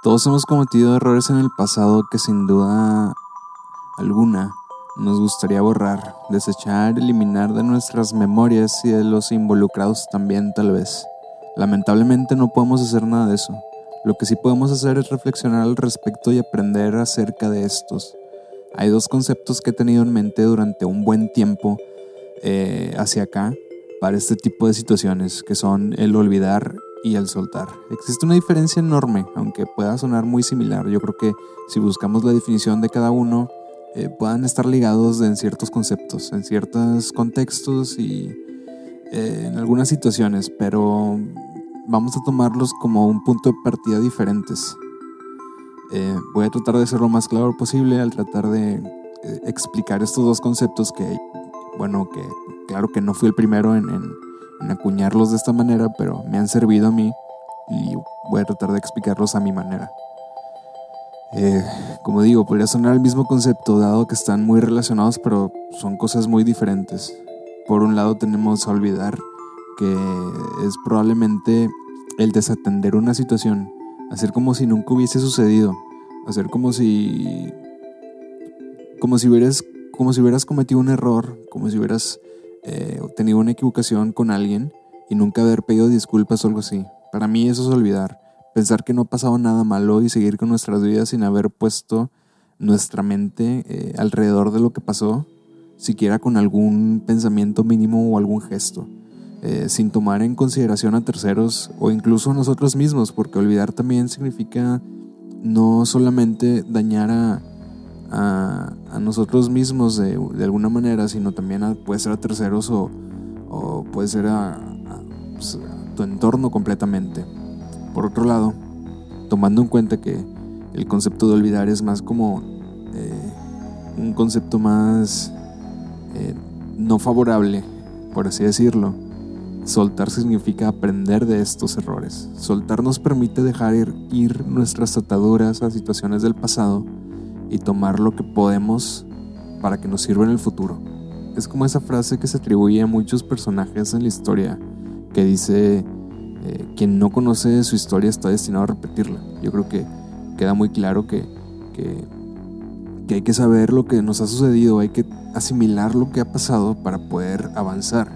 Todos hemos cometido errores en el pasado que sin duda alguna nos gustaría borrar, desechar, eliminar de nuestras memorias y de los involucrados también tal vez. Lamentablemente no podemos hacer nada de eso. Lo que sí podemos hacer es reflexionar al respecto y aprender acerca de estos. Hay dos conceptos que he tenido en mente durante un buen tiempo eh, hacia acá para este tipo de situaciones, que son el olvidar y el soltar. Existe una diferencia enorme, aunque pueda sonar muy similar. Yo creo que si buscamos la definición de cada uno, eh, puedan estar ligados en ciertos conceptos, en ciertos contextos y eh, en algunas situaciones, pero vamos a tomarlos como un punto de partida diferentes. Eh, voy a tratar de ser lo más claro posible al tratar de explicar estos dos conceptos que, bueno, que claro que no fui el primero en en acuñarlos de esta manera, pero me han servido a mí y voy a tratar de explicarlos a mi manera. Eh, como digo, podría sonar el mismo concepto, dado que están muy relacionados, pero son cosas muy diferentes. Por un lado tenemos a olvidar, que es probablemente el desatender una situación, hacer como si nunca hubiese sucedido, hacer como si como si hubieras como si hubieras cometido un error, como si hubieras eh, tenido una equivocación con alguien y nunca haber pedido disculpas o algo así. Para mí eso es olvidar, pensar que no ha pasado nada malo y seguir con nuestras vidas sin haber puesto nuestra mente eh, alrededor de lo que pasó, siquiera con algún pensamiento mínimo o algún gesto, eh, sin tomar en consideración a terceros o incluso a nosotros mismos, porque olvidar también significa no solamente dañar a, a, nosotros mismos de, alguna manera, sino también puede ser a terceros o, puede ser pues, a, tu entorno completamente. Por otro lado, tomando en cuenta que el concepto de olvidar es más como eh, un concepto más eh, no favorable, por así decirlo. Soltar significa aprender de estos errores. Soltar nos permite dejar ir nuestras ataduras a situaciones del pasado y tomar lo que podemos para que nos sirva en el futuro. Es como esa frase que se atribuye a muchos personajes en la historia que dice, eh, quien no conoce su historia está destinado a repetirla. Yo creo que queda muy claro que, que, que hay que saber lo que nos ha sucedido, hay que asimilar lo que ha pasado para poder avanzar.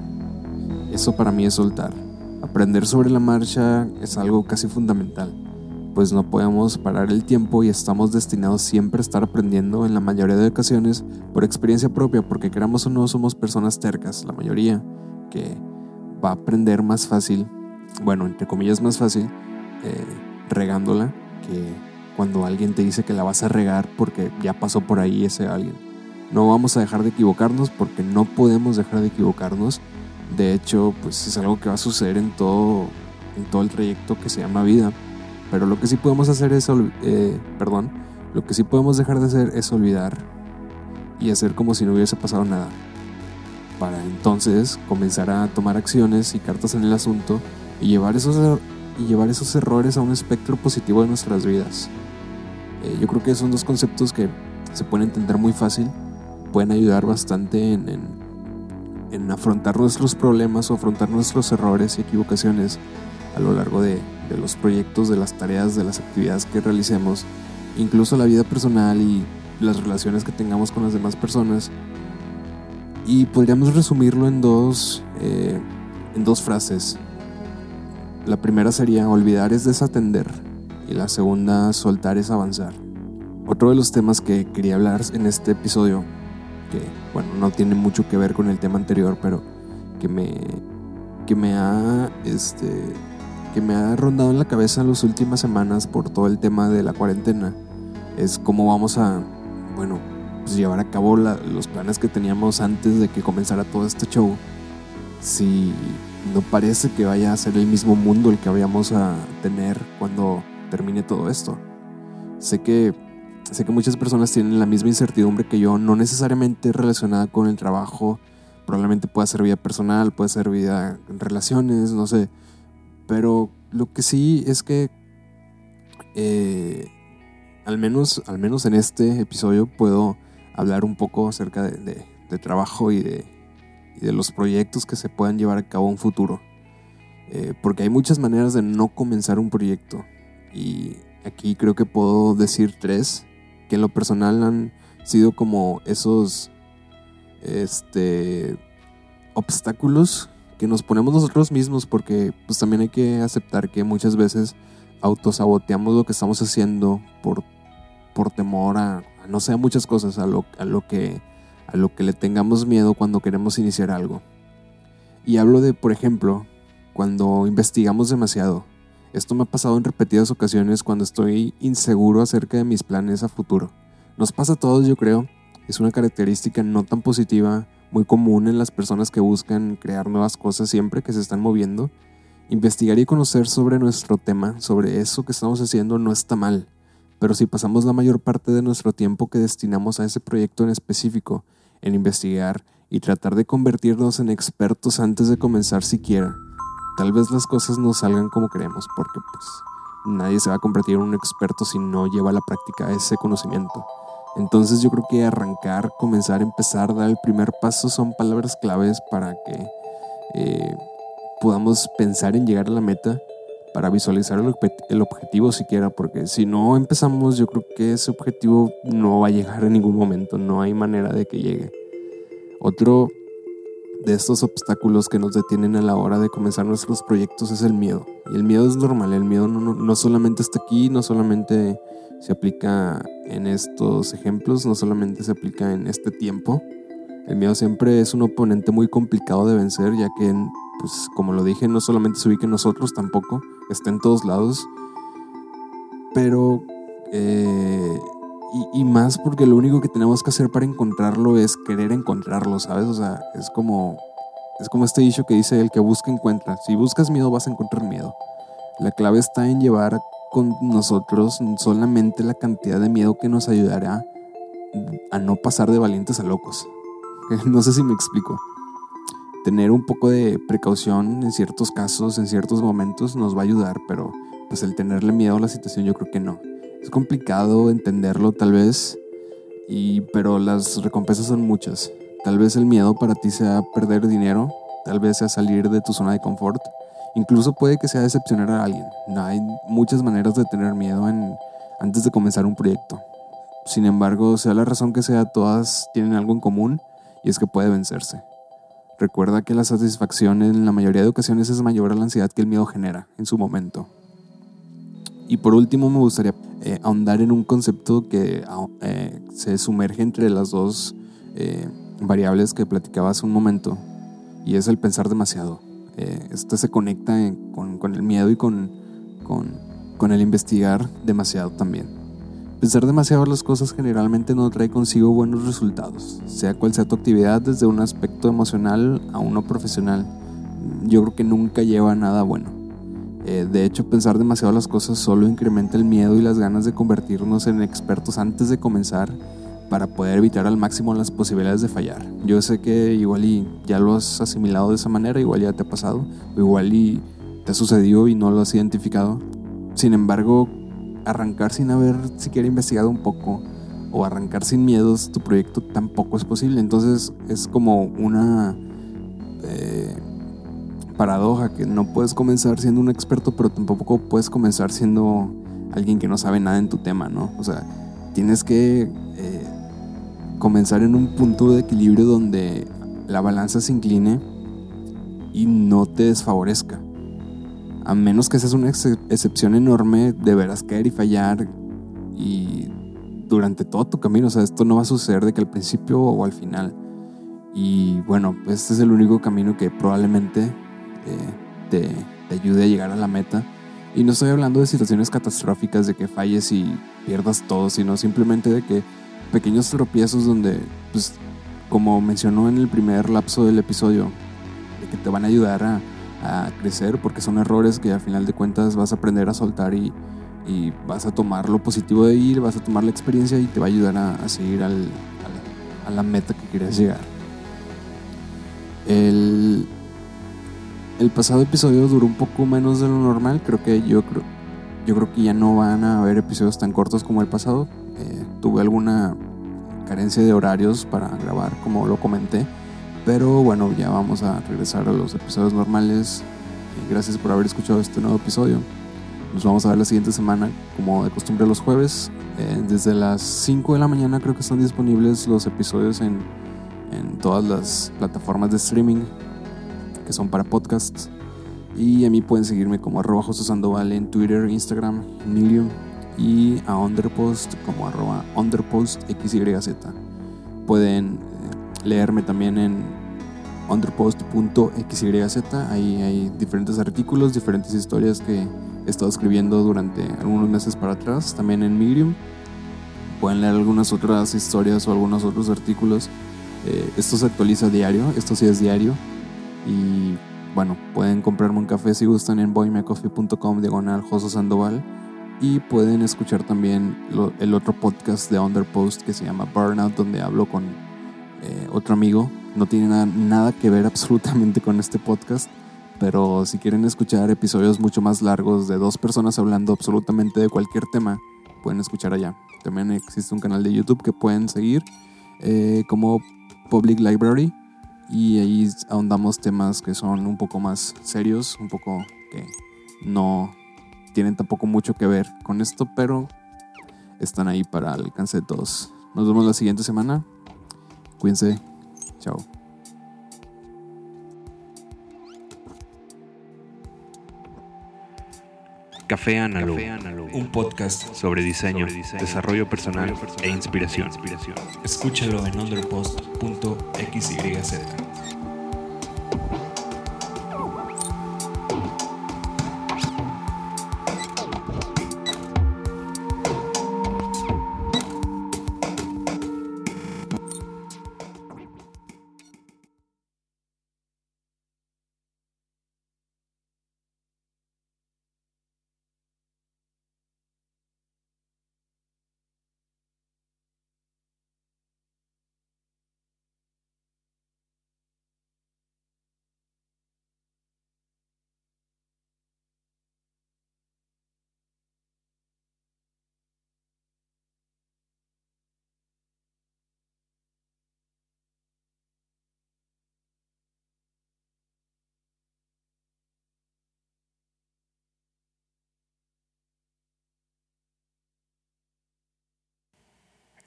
Eso para mí es soltar. Aprender sobre la marcha es algo casi fundamental pues no podemos parar el tiempo y estamos destinados siempre a estar aprendiendo en la mayoría de ocasiones por experiencia propia, porque queramos o no somos personas tercas, la mayoría, que va a aprender más fácil, bueno, entre comillas más fácil, eh, regándola, que cuando alguien te dice que la vas a regar porque ya pasó por ahí ese alguien. No vamos a dejar de equivocarnos porque no podemos dejar de equivocarnos. De hecho, pues es algo que va a suceder en todo, en todo el trayecto que se llama vida. Pero lo que sí podemos hacer es, eh, perdón, lo que sí podemos dejar de hacer es olvidar y hacer como si no hubiese pasado nada. Para entonces comenzar a tomar acciones y cartas en el asunto y llevar esos, er-, y llevar esos errores a un espectro positivo de nuestras vidas. Eh, yo creo que son dos conceptos que se pueden entender muy fácil, pueden ayudar bastante en, en afrontar nuestros problemas o afrontar nuestros errores y equivocaciones a lo largo de, de los proyectos, de las tareas, de las actividades que realicemos, incluso la vida personal y las relaciones que tengamos con las demás personas. Y podríamos resumirlo en dos, eh, en dos frases. La primera sería olvidar es desatender y la segunda soltar es avanzar. Otro de los temas que quería hablar en este episodio, que bueno, no tiene mucho que ver con el tema anterior, pero que me, que me ha este, que me ha rondado en la cabeza en las últimas semanas por todo el tema de la cuarentena es cómo vamos a, bueno, pues llevar a cabo los planes que teníamos antes de que comenzara todo este show. Si no parece que vaya a ser el mismo mundo el que vayamos a tener cuando termine todo esto. Sé que sé que muchas personas tienen la misma incertidumbre que yo, no necesariamente relacionada con el trabajo, probablemente pueda ser vida personal, puede ser vida en relaciones, no sé pero lo que sí es que eh, al, menos, al menos en este episodio puedo hablar un poco acerca de, trabajo y de, los proyectos que se puedan llevar a cabo en futuro. Eh, porque hay muchas maneras de no comenzar un proyecto. Y aquí creo que puedo decir tres, que en lo personal han sido como esos este, obstáculos que nos ponemos nosotros mismos porque pues también hay que aceptar que muchas veces autosaboteamos lo que estamos haciendo por, por temor a, no sé, muchas cosas, a lo, a lo que a lo que le tengamos miedo cuando queremos iniciar algo. Y hablo de, por ejemplo, cuando investigamos demasiado. Esto me ha pasado en repetidas ocasiones cuando estoy inseguro acerca de mis planes a futuro. Nos pasa a todos, yo creo. Es una característica no tan positiva, muy común en las personas que buscan crear nuevas cosas siempre que se están moviendo. Investigar y conocer sobre nuestro tema, sobre eso que estamos haciendo, no está mal. Pero si pasamos la mayor parte de nuestro tiempo que destinamos a ese proyecto en específico, en investigar y tratar de convertirnos en expertos antes de comenzar siquiera, tal vez las cosas no salgan como queremos, porque pues nadie se va a convertir en un experto si no lleva a la práctica ese conocimiento. Entonces yo creo que arrancar, comenzar, empezar, dar el primer paso son palabras claves para que eh, podamos pensar en llegar a la meta, para visualizar el, el, objetivo siquiera, porque si no empezamos yo creo que ese objetivo no va a llegar en ningún momento, no hay manera de que llegue. Otro de estos obstáculos que nos detienen a la hora de comenzar nuestros proyectos es el miedo. Y el miedo es normal, el miedo no, no solamente está aquí, no solamente se aplica en estos ejemplos, no solamente se aplica en este tiempo. El miedo siempre es un oponente muy complicado de vencer, ya que, pues, como lo dije, no solamente se ubica en nosotros, tampoco está en todos lados. Pero, eh, y, y, más porque lo único que tenemos que hacer para encontrarlo es querer encontrarlo, ¿sabes? O sea, es como, es como este dicho que dice: el que busca encuentra. Si buscas miedo, vas a encontrar miedo. La clave está en llevar con nosotros solamente la cantidad de miedo que nos ayudará a no pasar de valientes a locos. No sé si me explico. Tener un poco de precaución en ciertos casos, en ciertos momentos, nos va a ayudar, pero pues el tenerle miedo a la situación yo creo que no. Es complicado entenderlo tal vez, y, pero las recompensas son muchas. Tal vez el miedo para ti sea perder dinero, tal vez sea salir de tu zona de confort, Incluso puede que sea decepcionar a alguien. No, hay muchas maneras de tener miedo en, antes de comenzar un proyecto. Sin embargo, sea la razón que sea, todas tienen algo en común y es que puede vencerse. Recuerda que la satisfacción en la mayoría de ocasiones es mayor a la ansiedad que el miedo genera en su momento. Y por último me gustaría eh, ahondar en un concepto que eh, se sumerge entre las dos eh, variables que platicaba hace un momento y es el pensar demasiado. Esto se conecta con, el miedo y con, el investigar demasiado también. Pensar demasiado las cosas generalmente no trae consigo buenos resultados, sea cual sea tu actividad, desde un aspecto emocional a uno profesional. Yo creo que nunca lleva nada bueno. Eh, de hecho, pensar demasiado las cosas solo incrementa el miedo y las ganas de convertirnos en expertos antes de comenzar para poder evitar al máximo las posibilidades de fallar. Yo sé que igual y ya lo has asimilado de esa manera, igual ya te ha pasado, o igual y te ha sucedido y no lo has identificado. Sin embargo, arrancar sin haber siquiera investigado un poco o arrancar sin miedos tu proyecto tampoco es posible. Entonces es como una eh, paradoja que no puedes comenzar siendo un experto, pero tampoco puedes comenzar siendo alguien que no sabe nada en tu tema, ¿no? O sea, tienes que eh, comenzar en un punto de equilibrio donde la balanza se incline y no te desfavorezca. A menos que seas una excepción enorme, deberás caer y fallar y durante todo tu camino. O sea, esto no va a suceder de que al principio o al final. Y bueno, este es el único camino que probablemente eh, te, ayude a llegar a la meta. Y no estoy hablando de situaciones catastróficas de que falles y pierdas todo, sino simplemente de que pequeños tropiezos donde, pues, como mencionó en el primer lapso del episodio, de que te van a ayudar a, crecer porque son errores que al final de cuentas vas a aprender a soltar y, vas a tomar lo positivo de ir, vas a tomar la experiencia y te va a ayudar a, seguir al, a la meta que quieres llegar. El, el pasado episodio duró un poco menos de lo normal, creo que yo creo, yo creo que ya no van a haber episodios tan cortos como el pasado, eh, tuve alguna carencia de horarios para grabar, como lo comenté. Pero bueno, ya vamos a regresar a los episodios normales. gracias por haber escuchado este nuevo episodio. Nos vamos a ver la siguiente semana, como de costumbre los jueves. Eh, desde las 5 de la mañana creo que están disponibles los episodios en todas las plataformas de streaming que son para podcasts. Y a mí pueden seguirme como arroba José Sandoval en Twitter, Instagram, Medium y a Underpost como arroba UnderpostXYZ. Pueden eh, leerme también en underpost.xyz. Ahí hay diferentes artículos, diferentes historias que he estado escribiendo durante algunos meses para atrás. También en Medium. Pueden leer algunas otras historias o algunos otros artículos. Eh, esto se actualiza diario, esto sí es diario. Y bueno, pueden comprarme un café si gustan en boymecoffee.com diagonal Joso Sandoval. Y pueden escuchar también el otro podcast de Underpost que se llama Burnout, donde hablo con eh, otro amigo. No tiene nada, nada que ver absolutamente con este podcast, pero si quieren escuchar episodios mucho más largos de dos personas hablando absolutamente de cualquier tema, pueden escuchar allá. También existe un canal de YouTube que pueden seguir eh, como Public Library y ahí ahondamos temas que son un poco más serios, un poco que no tienen tampoco mucho que ver con esto, pero están ahí para el alcance de todos. Nos vemos la siguiente semana. Cuídense. Chao. Café Análogo, un podcast sobre diseño, desarrollo personal, e inspiración. Escúchalo en underpost.xyz.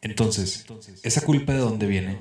Entonces, ¿esa culpa de dónde viene?